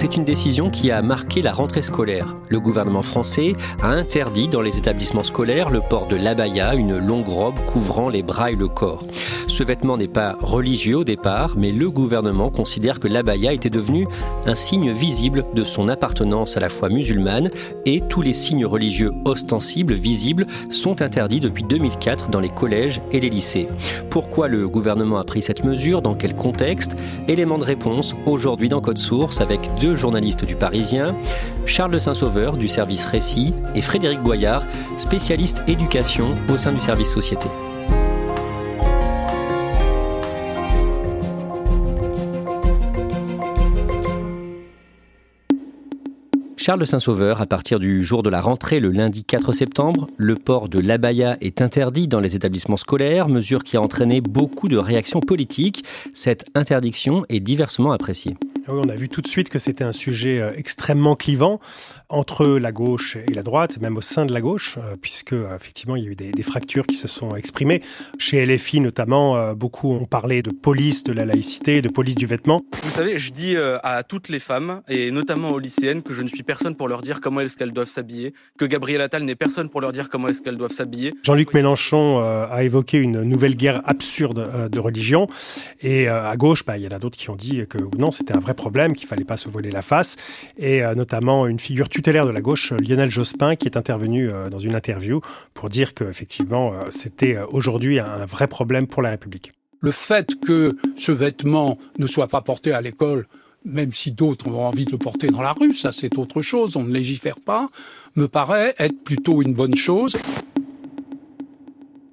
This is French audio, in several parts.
C'est une décision qui a marqué la rentrée scolaire. Le gouvernement français a interdit dans les établissements scolaires le port de l'abaya, une longue robe couvrant les bras et le corps. Ce vêtement n'est pas religieux au départ, mais le gouvernement considère que l'abaya était devenu un signe visible de son appartenance à la foi musulmane et tous les signes religieux ostensibles, visibles, sont interdits depuis 2004 dans les collèges et les lycées. Pourquoi le gouvernement a pris cette mesure? Dans quel contexte? Élément de réponse aujourd'hui dans Code Source avec deux journalistes du Parisien, Charles de Saint-Sauveur du service Récit et Frédéric Goyard, spécialiste éducation au sein du service Société. Charles Saint-Sauveur, à partir du jour de la rentrée, le lundi 4 septembre, le port de l'abaya est interdit dans les établissements scolaires, mesure qui a entraîné beaucoup de réactions politiques. Cette interdiction est diversement appréciée. Ah on a vu tout de suite que c'était un sujet euh, extrêmement clivant entre la gauche et la droite, même au sein de la gauche, euh, puisque euh, effectivement il y a eu des, fractures qui se sont exprimées. Chez LFI notamment, beaucoup ont parlé de police de la laïcité, de police du vêtement. Vous savez, je dis à toutes les femmes, et notamment aux lycéennes, que je ne suis personne pour leur dire comment est-ce qu'elles doivent s'habiller, que Gabriel Attal n'est personne pour leur dire comment est-ce qu'elles doivent s'habiller. Jean-Luc Mélenchon a évoqué une nouvelle guerre absurde de religion, et à gauche, bah, il y en a d'autres qui ont dit que non, c'était un vrai problème, qu'il fallait pas se voiler la face, et euh, notamment une figure tutélaire de la gauche, Lionel Jospin, qui est intervenu euh, dans une interview pour dire qu'effectivement, euh, c'était aujourd'hui un vrai problème pour la République. Le fait que ce vêtement ne soit pas porté à l'école, même si d'autres ont envie de le porter dans la rue, ça c'est autre chose, on ne légifère pas, me paraît être plutôt une bonne chose.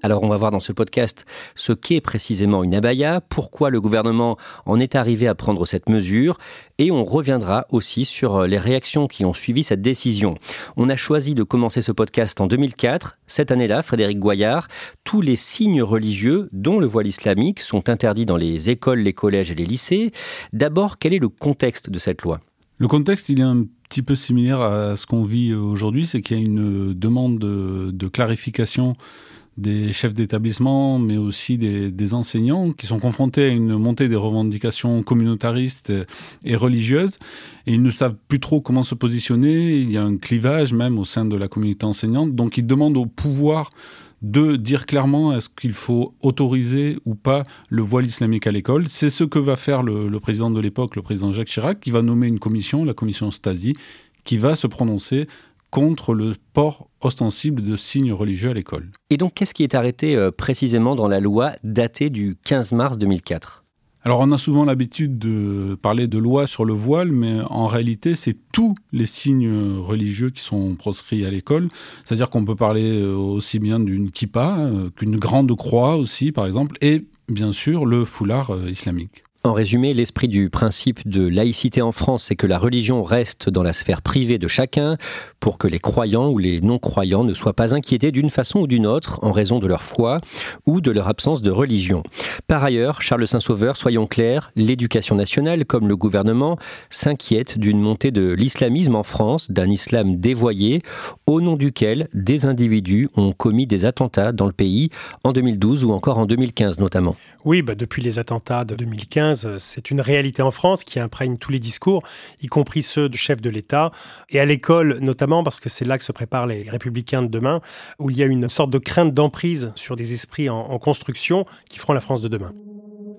Alors on va voir dans ce podcast ce qu'est précisément une abaya, pourquoi le gouvernement en est arrivé à prendre cette mesure, et on reviendra aussi sur les réactions qui ont suivi cette décision. On a choisi de commencer ce podcast en 2004. Cette année-là, Frédéric Goyard, tous les signes religieux, dont le voile islamique, sont interdits dans les écoles, les collèges et les lycées. D'abord, quel est le contexte de cette loi? Le contexte, il est un petit peu similaire à ce qu'on vit aujourd'hui, c'est qu'il y a une demande de, de clarification des chefs d'établissement, mais aussi des, enseignants qui sont confrontés à une montée des revendications communautaristes et religieuses. Et ils ne savent plus trop comment se positionner. Il y a un clivage même au sein de la communauté enseignante. Donc ils demandent au pouvoir de dire clairement est-ce qu'il faut autoriser ou pas le voile islamique à l'école. C'est ce que va faire le, le président de l'époque, le président Jacques Chirac, qui va nommer une commission, la commission Stasi, qui va se prononcer contre le port ostensible de signes religieux à l'école. Et donc, qu'est-ce qui est arrêté euh, précisément dans la loi datée du 15 mars 2004 alors on a souvent l'habitude de parler de loi sur le voile, mais en réalité c'est tous les signes religieux qui sont proscrits à l'école. C'est-à-dire qu'on peut parler euh, aussi bien d'une kippa euh, qu'une grande croix aussi par exemple, et bien sûr le foulard islamique. En résumé, l'esprit du principe de laïcité en France, c'est que la religion reste dans la sphère privée de chacun pour que les croyants ou les non-croyants ne soient pas inquiétés d'une façon ou d'une autre en raison de leur foi ou de leur absence de religion. Par ailleurs, Charles Saint-Sauveur, soyons clairs, l'éducation nationale comme le gouvernement s'inquiète d'une montée de l'islamisme en France, d'un islam dévoyé au nom duquel des individus ont commis des attentats dans le pays en 2012 ou encore en 2015 notamment. Oui, bah depuis les attentats de 2015, 2015, c'est une réalité en France qui imprègne tous les discours, y compris ceux de chefs de l'État, et à l'école notamment, parce que c'est là que se préparent les républicains de demain, où il y a une sorte de crainte d'emprise sur des esprits en construction qui feront la France de demain.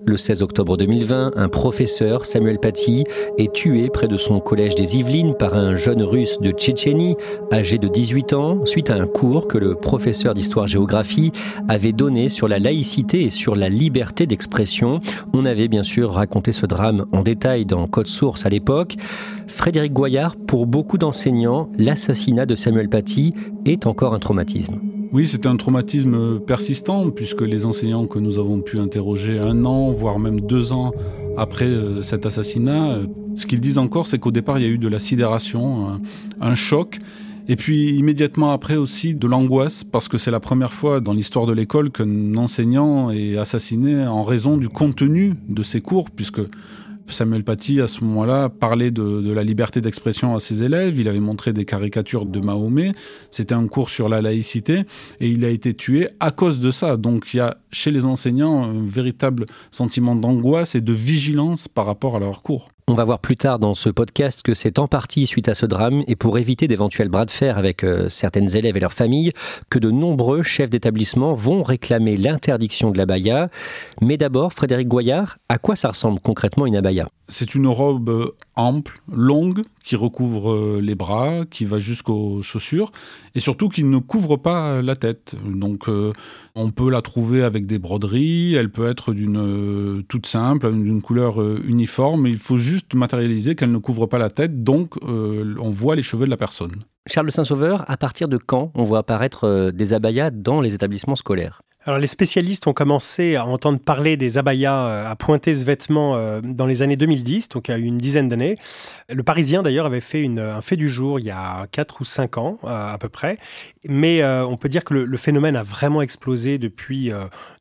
Le 16 octobre 2020, un professeur, Samuel Paty, est tué près de son collège des Yvelines par un jeune russe de Tchétchénie, âgé de 18 ans, suite à un cours que le professeur d'histoire-géographie avait donné sur la laïcité et sur la liberté d'expression. On avait bien sûr raconté ce drame en détail dans Code Source à l'époque. Frédéric Goyard, pour beaucoup d'enseignants, l'assassinat de Samuel Paty est encore un traumatisme. Oui, c'est un traumatisme persistant puisque les enseignants que nous avons pu interroger un an, voire même deux ans après euh, cet assassinat, euh, ce qu'ils disent encore, c'est qu'au départ, il y a eu de la sidération, un, choc. Et puis immédiatement après aussi de l'angoisse, parce que c'est la première fois dans l'histoire de l'école qu'un enseignant est assassiné en raison du contenu de ses cours, puisque Samuel Paty, à ce moment-là, parlait de, la liberté d'expression à ses élèves. Il avait montré des caricatures de Mahomet. C'était un cours sur la laïcité. Et il a été tué à cause de ça. Donc il y a chez les enseignants un véritable sentiment d'angoisse et de vigilance par rapport à leur cours. On va voir plus tard dans ce podcast que c'est en partie suite à ce drame et pour éviter d'éventuels bras de fer avec euh, certaines élèves et leurs familles que de nombreux chefs d'établissement vont réclamer l'interdiction de l'abaya. Mais d'abord, Frédéric Goyard, à quoi ça ressemble concrètement une abaya? C'est une robe ample, longue, qui recouvre euh, les bras, qui va jusqu'aux chaussures, et surtout qui ne couvre pas la tête. Donc euh, on peut la trouver avec des broderies, elle peut être d'une euh, toute simple, d'une couleur uniforme, il faut juste matérialiser qu'elle ne couvre pas la tête, donc on voit les cheveux de la personne. Charles Saint-Sauveur, à partir de quand on voit apparaître des abayas dans les établissements scolaires? Alors les spécialistes ont commencé à entendre parler des abayas, euh, à pointer ce vêtement euh, dans les années 2010, donc il y a une dizaine d'années. Le Parisien d'ailleurs avait fait un fait du jour il y a 4 ou 5 ans euh, à peu près, mais on peut dire que le, phénomène a vraiment explosé depuis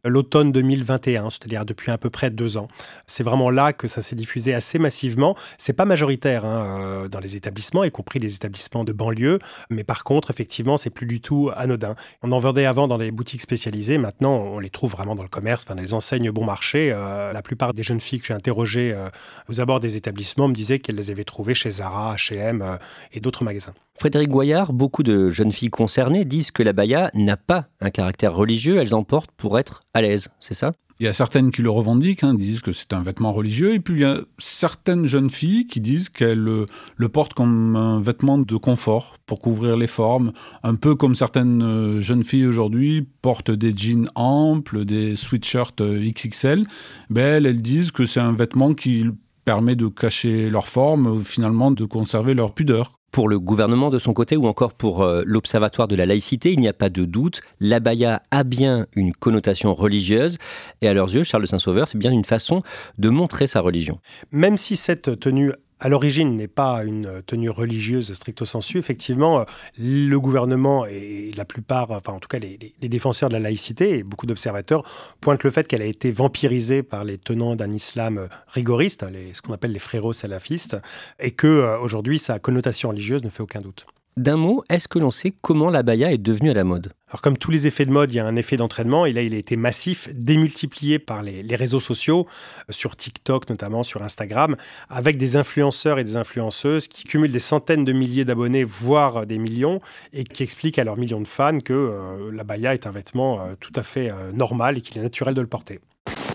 l'automne 2021, c'est-à-dire depuis à peu près deux ans. C'est vraiment là que ça s'est diffusé assez massivement. C'est pas majoritaire hein, dans les établissements, y compris les établissements de banlieue, mais par contre effectivement c'est plus du tout anodin. On en vendait avant dans les boutiques spécialisées, maintenant, on les trouve vraiment dans le commerce, enfin, dans les bon marché. Euh, la plupart des jeunes filles que j'ai interrogées euh, aux abords des établissements me disaient qu'elles les avaient trouvées chez Zara, H&M et d'autres magasins. Frédéric Goyard, beaucoup de jeunes filles concernées disent que la baya n'a pas un caractère religieux, elles en portent pour être à l'aise, c'est ça? Il y a certaines qui le revendiquent, hein, disent que c'est un vêtement religieux, et puis il y a certaines jeunes filles qui disent qu'elles le, portent comme un vêtement de confort pour couvrir les formes, un peu comme certaines euh, jeunes filles aujourd'hui portent des jeans amples, des sweatshirts euh, XXL. Ben, elles disent que c'est un vêtement qui permet de cacher leur forme, finalement de conserver leur pudeur. Pour le gouvernement de son côté ou encore pour euh, l'Observatoire de la laïcité, il n'y a pas de doute, l'abaya a bien une connotation religieuse et à leurs yeux, Charles Saint-Sauveur, c'est bien une façon de montrer sa religion. Même si cette tenue à l'origine n'est pas une tenue religieuse stricto sensu. Effectivement, le gouvernement et la plupart, enfin en tout cas les, défenseurs de la laïcité et beaucoup d'observateurs pointent le fait qu'elle a été vampirisée par les tenants d'un islam rigoriste, les, ce qu'on appelle les frérots salafistes, et que euh, aujourd'hui sa connotation religieuse ne fait aucun doute. D'un mot, est-ce que l'on sait comment la baya est devenue à la mode? Alors comme tous les effets de mode, il y a un effet d'entraînement et là il a été massif, démultiplié par les, réseaux sociaux, euh, sur TikTok notamment, sur Instagram, avec des influenceurs et des influenceuses qui cumulent des centaines de milliers d'abonnés, voire des millions, et qui expliquent à leurs millions de fans que euh, la baya est un vêtement euh, tout à fait normal et qu'il est naturel de le porter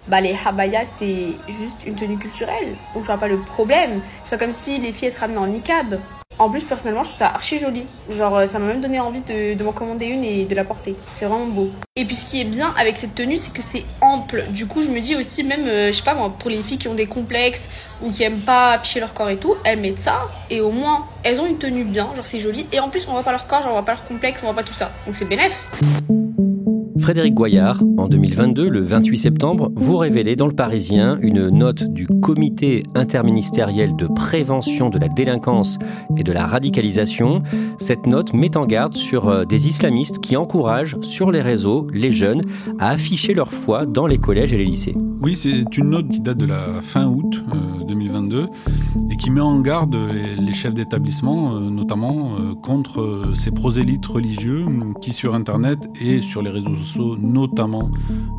bah les habaya c'est juste une tenue culturelle donc je vois pas le problème c'est pas comme si les filles se ramenaient en niqab en plus, personnellement, je trouve ça archi joli. Genre, euh, ça m'a même donné envie de, m'en commander une et de la porter. C'est vraiment beau. Et puis, ce qui est bien avec cette tenue, c'est que c'est ample. Du coup, je me dis aussi, même, euh, je sais pas moi, pour les filles qui ont des complexes ou qui aiment pas afficher leur corps et tout, elles mettent ça et au moins, elles ont une tenue bien. Genre, c'est joli. Et en plus, on voit pas leur corps, genre, on voit pas leur complexe, on voit pas tout ça. Donc, c'est bénéf. Frédéric Goyard, en 2022, le 28 septembre, vous révélez dans Le Parisien une note du Comité interministériel de prévention de la délinquance et de la radicalisation. Cette note met en garde sur euh, des islamistes qui encouragent sur les réseaux les jeunes à afficher leur foi dans les collèges et les lycées. Oui, c'est une note qui date de la fin août 2022 euh, qui met en garde les, chefs d'établissement, euh, notamment contre ces prosélytes religieux qui sur Internet et sur les réseaux sociaux notamment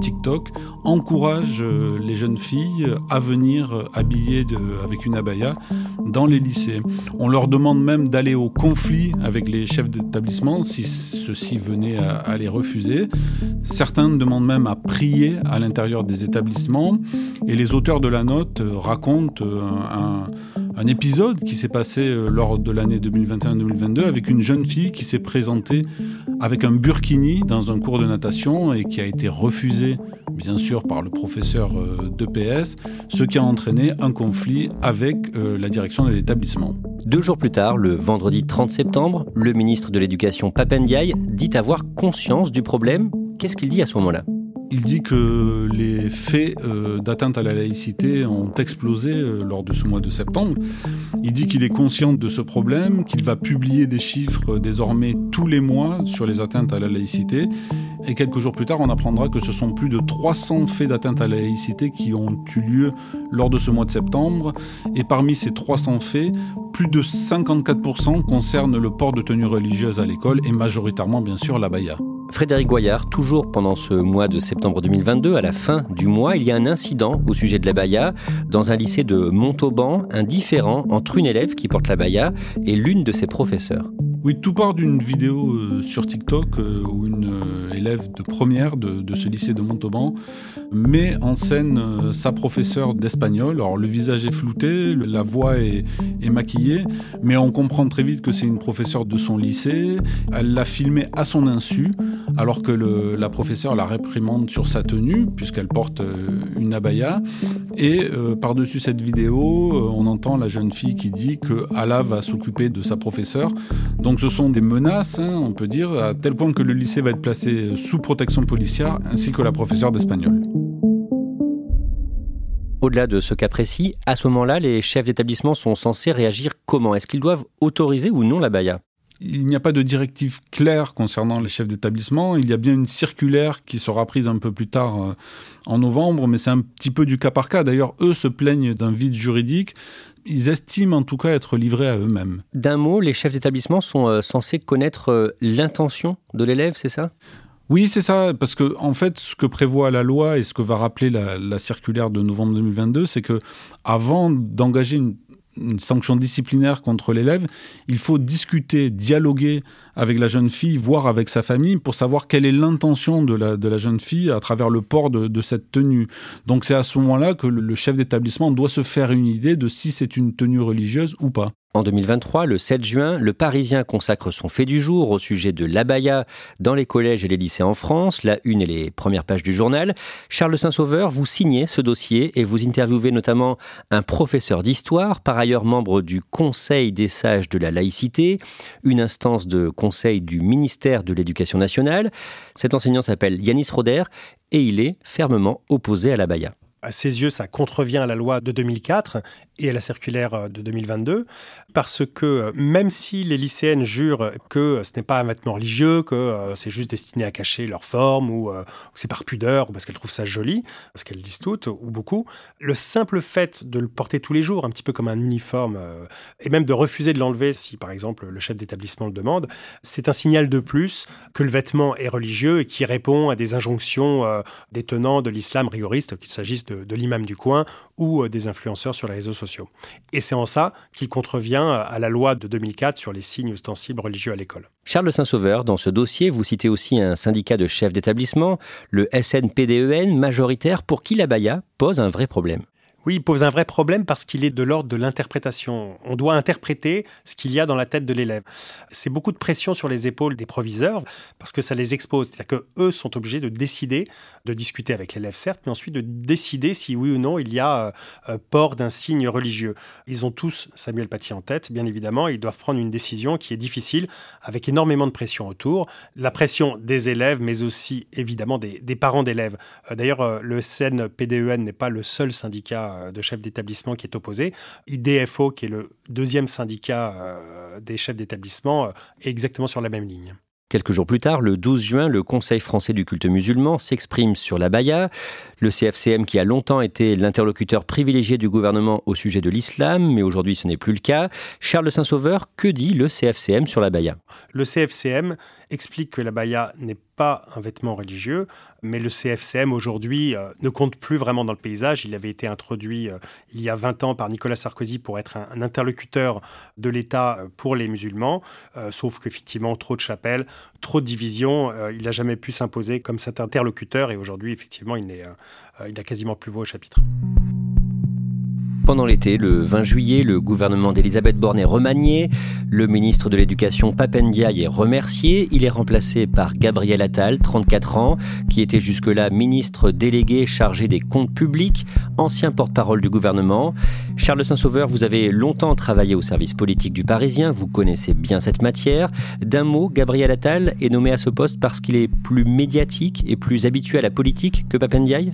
TikTok, encouragent euh, les jeunes filles à venir habillées avec une abaya dans les lycées. On leur demande même d'aller au conflit avec les chefs d'établissement si ceux-ci venaient à, les refuser. Certains demandent même à prier à l'intérieur des établissements. Et les auteurs de la note racontent un un épisode qui s'est passé euh, lors de l'année 2021-2022 avec une jeune fille qui s'est présentée avec un burkini dans un cours de natation et qui a été refusée bien sûr par le professeur euh, d'EPS, ce qui a entraîné un conflit avec euh, la direction de l'établissement. Deux jours plus tard, le vendredi 30 septembre, le ministre de l'Éducation Papendiaï dit avoir conscience du problème. Qu'est-ce qu'il dit à ce moment-là? Il dit que les faits euh, d'atteinte à la laïcité ont explosé euh, lors de ce mois de septembre. Il dit qu'il est conscient de ce problème, qu'il va publier des chiffres désormais tous les mois sur les atteintes à la laïcité. Et quelques jours plus tard, on apprendra que ce sont plus de 300 faits d'atteinte à la laïcité qui ont eu lieu lors de ce mois de septembre. Et parmi ces 300 faits, plus de 54% concernent le port de tenue religieuse à l'école et majoritairement bien sûr la baya. Frédéric Goyard, toujours pendant ce mois de septembre 2022, à la fin du mois, il y a un incident au sujet de la baya dans un lycée de Montauban, un différent entre une élève qui porte la baya et l'une de ses professeurs. Oui, tout part d'une vidéo euh, sur TikTok euh, où une euh, élève de première de, ce lycée de Montauban met en scène sa professeure d'espagnol. Alors le visage est flouté, la voix est, maquillée, mais on comprend très vite que c'est une professeure de son lycée. Elle l'a filmé à son insu, alors que la professeure la réprimande sur sa tenue, puisqu'elle porte une abaya. Et par-dessus cette vidéo, on entend la jeune fille qui dit que Allah va s'occuper de sa professeure. Donc ce sont des menaces, hein, on peut dire, à tel point que le lycée va être placé sous protection policière, ainsi que la professeure d'espagnol. Au-delà de ce cas précis, à ce moment-là, les chefs d'établissement sont censés réagir comment? Est-ce qu'ils doivent autoriser ou non la baya il n'y a pas de directive claire concernant les chefs d'établissement. Il y a bien une circulaire qui sera prise un peu plus tard euh, en novembre, mais c'est un petit peu du cas par cas. D'ailleurs, eux se plaignent d'un vide juridique ils estiment en tout cas être livrés à eux-mêmes. D'un mot, les chefs d'établissement sont euh, censés connaître euh, l'intention de l'élève, c'est ça? Oui, c'est ça, parce que en fait, ce que prévoit la loi et ce que va rappeler la, la circulaire de novembre 2022, c'est que avant d'engager une une sanction disciplinaire contre l'élève, il faut discuter, dialoguer avec la jeune fille, voire avec sa famille, pour savoir quelle est l'intention de la, jeune fille à travers le port de cette tenue. Donc c'est à ce moment-là que le chef d'établissement doit se faire une idée de si c'est une tenue religieuse ou pas. En 2023, le 7 juin, le Parisien consacre son fait du jour au sujet de l'abaya dans les collèges et les lycées en France, la une et les premières pages du journal. Charles Saint-Sauveur, vous signez ce dossier et vous interviewez notamment un professeur d'histoire, par ailleurs membre du Conseil des sages de la laïcité, une instance de conseil du ministère de l'Éducation nationale. Cet enseignant s'appelle Yanis Roder et il est fermement opposé à l'abaya à ses yeux, ça contrevient à la loi de 2004 et à la circulaire euh, de 2022, parce que euh, même si les lycéennes jurent que ce n'est pas un vêtement religieux, que euh, c'est juste destiné à cacher leur forme, ou, c'est par pudeur, ou parce qu'elles trouvent ça joli, parce qu'elles disent toutes, ou beaucoup, le simple fait de le porter tous les jours, un petit peu comme un uniforme, et même de refuser de l'enlever si par exemple le chef d'établissement le demande, c'est un signal de plus que le vêtement est religieux et qui répond à des injonctions des tenants de l'islam rigoriste, qu'il s'agisse de, de l'imam du coin ou des influenceurs sur les réseaux sociaux. Et c'est en ça qu'il contrevient à la loi de 2004 sur les signes ostensibles religieux à l'école. Charles Saint-Sauveur, dans ce dossier, vous citez aussi un syndicat de chefs d'établissement, le SNPDEN, e majoritaire, pour qui la baya pose un vrai problème. Oui, il pose un vrai problème parce qu'il est de l'ordre de l'interprétation. On doit interpréter ce qu'il y a dans la tête de l'élève. C'est beaucoup de pression sur les épaules des proviseurs parce que ça les expose. C'est-à-dire qu'eux sont obligés de décider, de discuter avec l'élève certes, mais ensuite de décider si oui ou non il y a euh, euh, port d'un signe religieux. Ils ont tous Samuel Paty en tête, bien évidemment. Ils doivent prendre une décision qui est difficile avec énormément de pression autour. La pression des élèves, mais aussi évidemment des, parents d'élèves. Euh, d'ailleurs, le SNPDEN n'est pas le seul syndicat euh, de chefs d'établissement qui est opposé. IDFO, qui est le deuxième syndicat euh, des chefs d'établissement, euh, est exactement sur la même ligne. Quelques jours plus tard, le 12 juin, le Conseil français du culte musulman s'exprime sur la baya. Le CFCM, qui a longtemps été l'interlocuteur privilégié du gouvernement au sujet de l'islam, mais aujourd'hui ce n'est plus le cas. Charles Saint-Sauveur, que dit le CFCM sur la baya? Le CFCM explique que la baya n'est pas un vêtement religieux, mais le CFCM aujourd'hui euh, ne compte plus vraiment dans le paysage. Il avait été introduit euh, il y a 20 ans par Nicolas Sarkozy pour être un, interlocuteur de l'État euh, pour les musulmans, sauf qu'effectivement, trop de chapelles, trop de divisions, il n'a jamais pu s'imposer comme cet interlocuteur et aujourd'hui, effectivement, il n'a quasiment plus voix au chapitre. Pendant l'été, le 20 juillet, le gouvernement d'Elisabeth Borne est remanié. Le ministre de l'Éducation, Papendiaï, est remercié. Il est remplacé par Gabriel Attal, 34 ans, qui était jusque-là ministre délégué chargé des comptes publics, ancien porte-parole du gouvernement. Charles Saint-Sauveur, vous avez longtemps travaillé au service politique du Parisien. Vous connaissez bien cette matière. D'un mot, Gabriel Attal est nommé à ce poste parce qu'il est plus médiatique et plus habitué à la politique que Papendiaï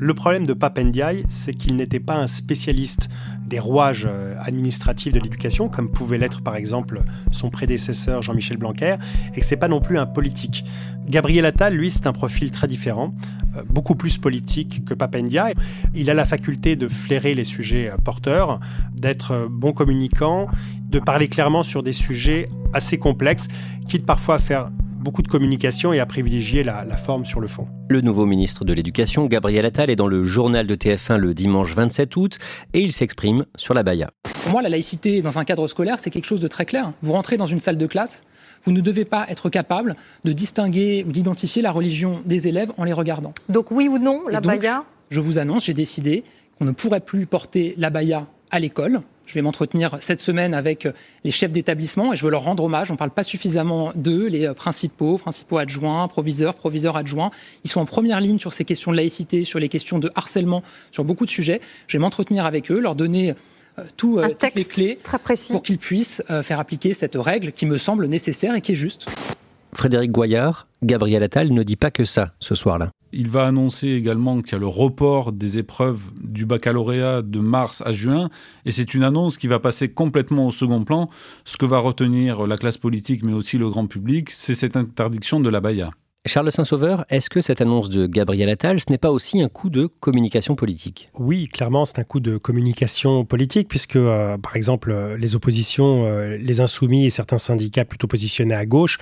le problème de Papendiaï, c'est qu'il n'était pas un spécialiste des rouages euh, administratifs de l'éducation, comme pouvait l'être par exemple son prédécesseur Jean-Michel Blanquer, et que c'est pas non plus un politique. Gabriel Attal, lui, c'est un profil très différent, euh, beaucoup plus politique que Papendiaï. Il a la faculté de flairer les sujets euh, porteurs, d'être bon communicant, de parler clairement sur des sujets assez complexes, quitte parfois à faire beaucoup de communication et à privilégier la, forme sur le fond. Le nouveau ministre de l'Éducation, Gabriel Attal, est dans le journal de TF1 le dimanche 27 août et il s'exprime sur la baya. Pour moi, la laïcité dans un cadre scolaire, c'est quelque chose de très clair. Vous rentrez dans une salle de classe, vous ne devez pas être capable de distinguer ou d'identifier la religion des élèves en les regardant. Donc oui ou non, la baya Je vous annonce, j'ai décidé qu'on ne pourrait plus porter la baya à l'école. Je vais m'entretenir cette semaine avec euh, les chefs d'établissement et je veux leur rendre hommage. On ne parle pas suffisamment d'eux, les euh, principaux, principaux adjoints, proviseurs, proviseurs adjoints. Ils sont en première ligne sur ces questions de laïcité, sur les questions de harcèlement, sur beaucoup de sujets. Je vais m'entretenir avec eux, leur donner euh, tout, toutes les clés très précis. pour qu'ils puissent faire appliquer cette règle qui me semble nécessaire et qui est juste. Frédéric Goyard, Gabriel Attal ne dit pas que ça ce soir-là. Il va annoncer également qu'il y a le report des épreuves du baccalauréat de mars à juin, et c'est une annonce qui va passer complètement au second plan. Ce que va retenir la classe politique, mais aussi le grand public, c'est cette interdiction de la baya. Charles Saint-Sauveur, est-ce que cette annonce de Gabriel Attal, ce n'est pas aussi un coup de communication politique? Oui, clairement, c'est un coup de communication politique, puisque, euh, par exemple, euh, les oppositions, euh, les insoumis et certains syndicats plutôt positionnés à gauche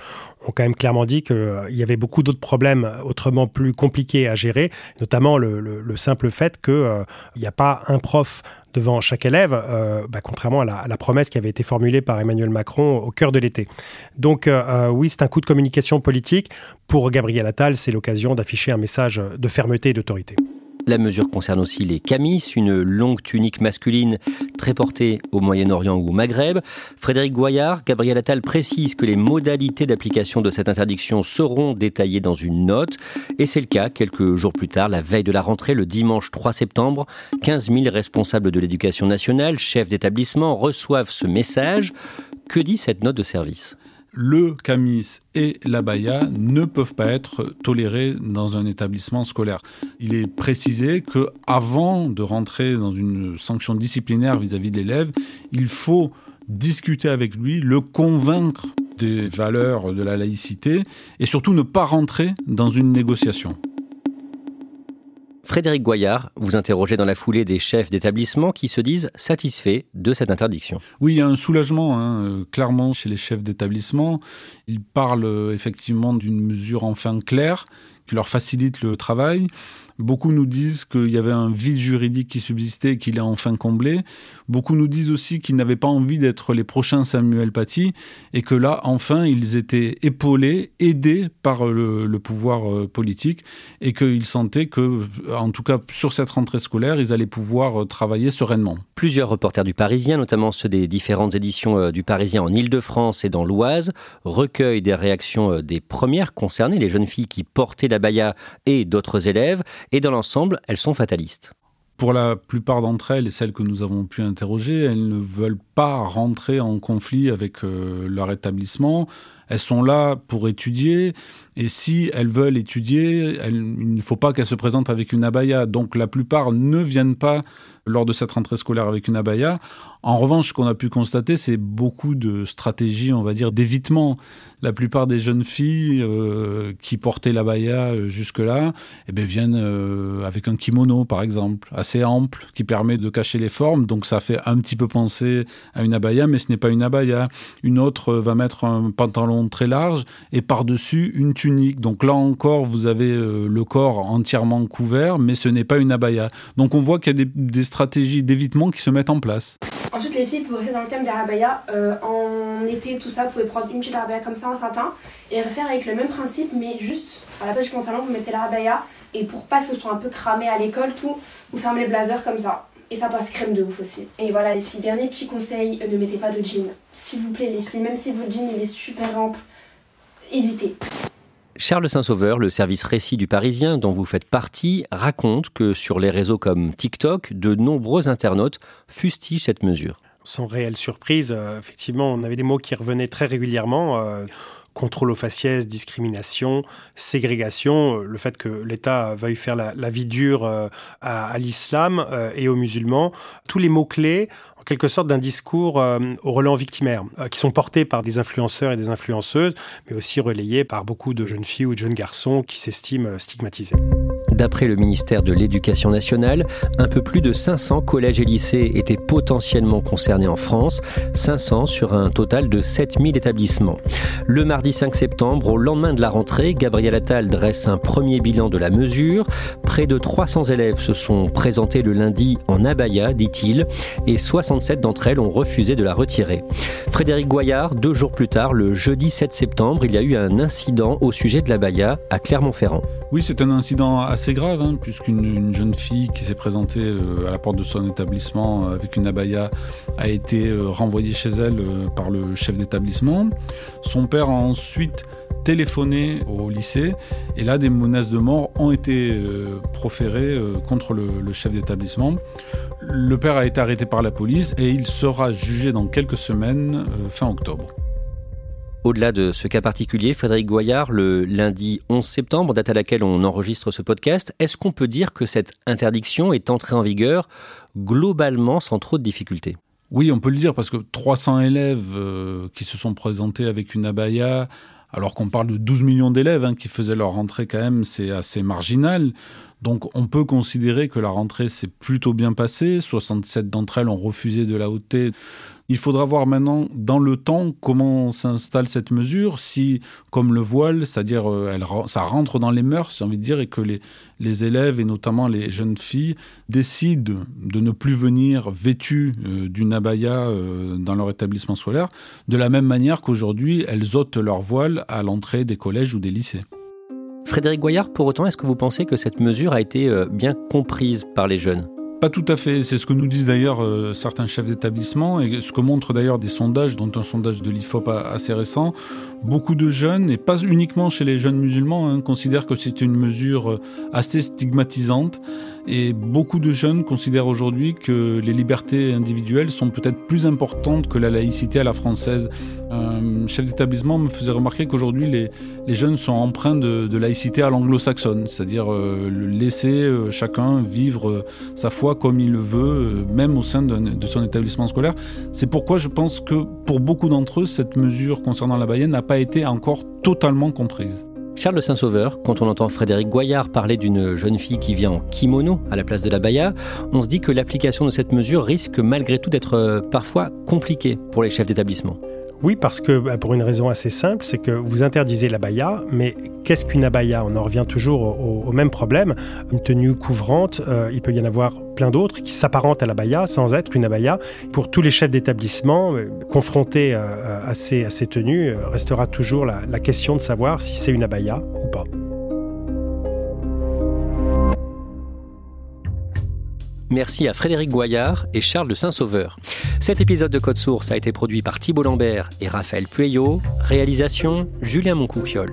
ont quand même clairement dit qu'il y avait beaucoup d'autres problèmes autrement plus compliqués à gérer, notamment le, simple fait qu'il n'y a pas un prof devant chaque élève, euh, bah, contrairement à la, promesse qui avait été formulée par Emmanuel Macron au cœur de l'été. Donc euh, euh, oui, c'est un coup de communication politique. Pour Gabriel Attal, c'est l'occasion d'afficher un message de fermeté et d'autorité. La mesure concerne aussi les camis, une longue tunique masculine très portée au Moyen-Orient ou au Maghreb. Frédéric Goyard, Gabriel Attal précise que les modalités d'application de cette interdiction seront détaillées dans une note. Et c'est le cas quelques jours plus tard, la veille de la rentrée, le dimanche 3 septembre. 15 000 responsables de l'éducation nationale, chefs d'établissement, reçoivent ce message. Que dit cette note de service? Le camis et la baya ne peuvent pas être tolérés dans un établissement scolaire. Il est précisé que avant de rentrer dans une sanction disciplinaire vis-à-vis de l'élève, il faut discuter avec lui, le convaincre des valeurs de la laïcité et surtout ne pas rentrer dans une négociation. Frédéric Goyard, vous interrogez dans la foulée des chefs d'établissement qui se disent satisfaits de cette interdiction. Oui, il y a un soulagement, hein, clairement, chez les chefs d'établissement. Ils parlent euh, effectivement d'une mesure enfin claire qui leur facilite le travail. Beaucoup nous disent qu'il y avait un vide juridique qui subsistait et qu'il est enfin comblé. Beaucoup nous disent aussi qu'ils n'avaient pas envie d'être les prochains Samuel Paty et que là, enfin, ils étaient épaulés, aidés par le, pouvoir euh, politique et qu'ils sentaient que, en tout cas, sur cette rentrée scolaire, ils allaient pouvoir euh, travailler sereinement. Plusieurs reporters du Parisien, notamment ceux des différentes éditions euh, du Parisien en Ile-de-France et dans l'Oise, recueillent des réactions des premières concernées, les jeunes filles qui portaient la baya et d'autres élèves et dans l'ensemble, elles sont fatalistes. Pour la plupart d'entre elles et celles que nous avons pu interroger, elles ne veulent pas rentrer en conflit avec leur établissement. Elles sont là pour étudier. Et si elles veulent étudier, il ne faut pas qu'elles se présentent avec une abaya. Donc la plupart ne viennent pas lors de cette rentrée scolaire avec une abaya. En revanche, ce qu'on a pu constater, c'est beaucoup de stratégies, on va dire, d'évitement. La plupart des jeunes filles euh, qui portaient l'abaya euh, jusque-là eh bien, viennent euh, avec un kimono, par exemple, assez ample, qui permet de cacher les formes. Donc ça fait un petit peu penser à une abaya, mais ce n'est pas une abaya. Une autre va mettre un pantalon très large et par-dessus une tunique. Donc là encore, vous avez le corps entièrement couvert, mais ce n'est pas une abaya. Donc on voit qu'il y a des, stratégies d'évitement qui se mettent en place. Ensuite, les filles, pour rester dans le thème des rabayas, euh, en été, tout ça, vous pouvez prendre une petite rabaya comme ça, en satin, et refaire avec le même principe, mais juste à la page du pantalon, vous mettez la rabaya, et pour pas que ce soit un peu cramé à l'école, tout, vous fermez les blazers comme ça. Et ça passe crème de ouf aussi. Et voilà les filles, dernier petit conseil, ne mettez pas de jean. S'il vous plaît les filles, même si votre jean est super ample, évitez. Charles Saint-Sauveur, le service récit du Parisien dont vous faites partie, raconte que sur les réseaux comme TikTok, de nombreux internautes fustigent cette mesure. Sans réelle surprise, euh, effectivement, on avait des mots qui revenaient très régulièrement. Euh, contrôle aux faciès, discrimination, ségrégation, euh, le fait que l'État veuille faire la, vie dure à l'islam et aux musulmans. Tous les mots-clés en quelque sorte d'un discours euh, au relent victimaire, euh, qui sont portés par des influenceurs et des influenceuses, mais aussi relayés par beaucoup de jeunes filles ou de jeunes garçons qui s'estiment euh, stigmatisés. D'après le ministère de l'Éducation nationale, un peu plus de 500 collèges et lycées étaient potentiellement concernés en France, 500 sur un total de 7000 établissements. Le mardi 5 septembre, au lendemain de la rentrée, Gabriel Attal dresse un premier bilan de la mesure. Près de 300 élèves se sont présentés le lundi en abaya, dit-il, et 67 d'entre elles ont refusé de la retirer. Frédéric Goyard, deux jours plus tard, le jeudi 7 septembre, il y a eu un incident au sujet de l'abaya à Clermont-Ferrand. Oui, c'est un incident assez grave, hein, puisqu'une jeune fille qui s'est présentée euh, à la porte de son établissement euh, avec une abaya a été euh, renvoyée chez elle par le chef d'établissement. Son père a ensuite téléphoné au lycée et là des menaces de mort ont été proférées contre le, le chef d'établissement. Le père a été arrêté par la police et il sera jugé dans quelques semaines, fin octobre. Au-delà de ce cas particulier, Frédéric Goyard, le lundi 11 septembre, date à laquelle on enregistre ce podcast, est-ce qu'on peut dire que cette interdiction est entrée en vigueur globalement sans trop de difficultés? Oui, on peut le dire parce que 300 élèves euh, qui se sont présentés avec une abaya, alors qu'on parle de 12 millions d'élèves hein, qui faisaient leur rentrée quand même, c'est assez marginal. Donc on peut considérer que la rentrée s'est plutôt bien passée. 67 d'entre elles ont refusé de la ôter. Il faudra voir maintenant dans le temps comment s'installe cette mesure, si, comme le voile, c'est-à-dire euh, ça rentre dans les mœurs, j'ai envie de dire, et que les, élèves, et notamment les jeunes filles, décident de ne plus venir vêtues euh, d'une abaya euh, dans leur établissement scolaire, de la même manière qu'aujourd'hui, elles ôtent leur voile à l'entrée des collèges ou des lycées. Frédéric Goyard, pour autant, est-ce que vous pensez que cette mesure a été bien comprise par les jeunes? Pas tout à fait. C'est ce que nous disent d'ailleurs euh, certains chefs d'établissement et ce que montrent d'ailleurs des sondages, dont un sondage de l'IFOP assez récent. Beaucoup de jeunes, et pas uniquement chez les jeunes musulmans, hein, considèrent que c'est une mesure euh, assez stigmatisante. Et beaucoup de jeunes considèrent aujourd'hui que les libertés individuelles sont peut-être plus importantes que la laïcité à la française. Un chef d'établissement me faisait remarquer qu'aujourd'hui, les, les, jeunes sont empreints de, laïcité à l'anglo-saxonne, c'est-à-dire euh, laisser euh, chacun vivre euh, sa foi comme il le veut, même au sein de son établissement scolaire. C'est pourquoi je pense que pour beaucoup d'entre eux, cette mesure concernant la Bayenne n'a pas été encore totalement comprise. Charles Saint-Sauveur, quand on entend Frédéric Goyard parler d'une jeune fille qui vient en kimono à la place de la baya, on se dit que l'application de cette mesure risque malgré tout d'être euh, parfois compliquée pour les chefs d'établissement. Oui, parce que bah, pour une raison assez simple, c'est que vous interdisez l'abaya, mais qu'est-ce qu'une abaya? On en revient toujours au, même problème. Une tenue couvrante, euh, il peut y en avoir plein d'autres qui s'apparentent à l'abaya sans être une abaya. Pour tous les chefs d'établissement euh, confrontés euh, à, ces, tenues, restera toujours la, la question de savoir si c'est une abaya ou pas. Merci à Frédéric Goyard et Charles de Saint-Sauveur. Cet épisode de Code Source a été produit par Thibault Lambert et Raphaël Pueyo. Réalisation Julien Moncouquiole.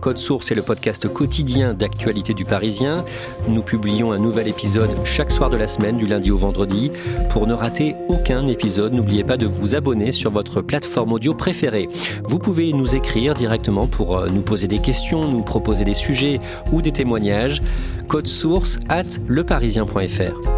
Code Source est le podcast quotidien d'actualité du Parisien. Nous publions un nouvel épisode chaque soir de la semaine, du lundi au vendredi. Pour ne rater aucun épisode, n'oubliez pas de vous abonner sur votre plateforme audio préférée. Vous pouvez nous écrire directement pour euh, nous poser des questions, nous proposer des sujets ou des témoignages. Code source at leparisien.fr.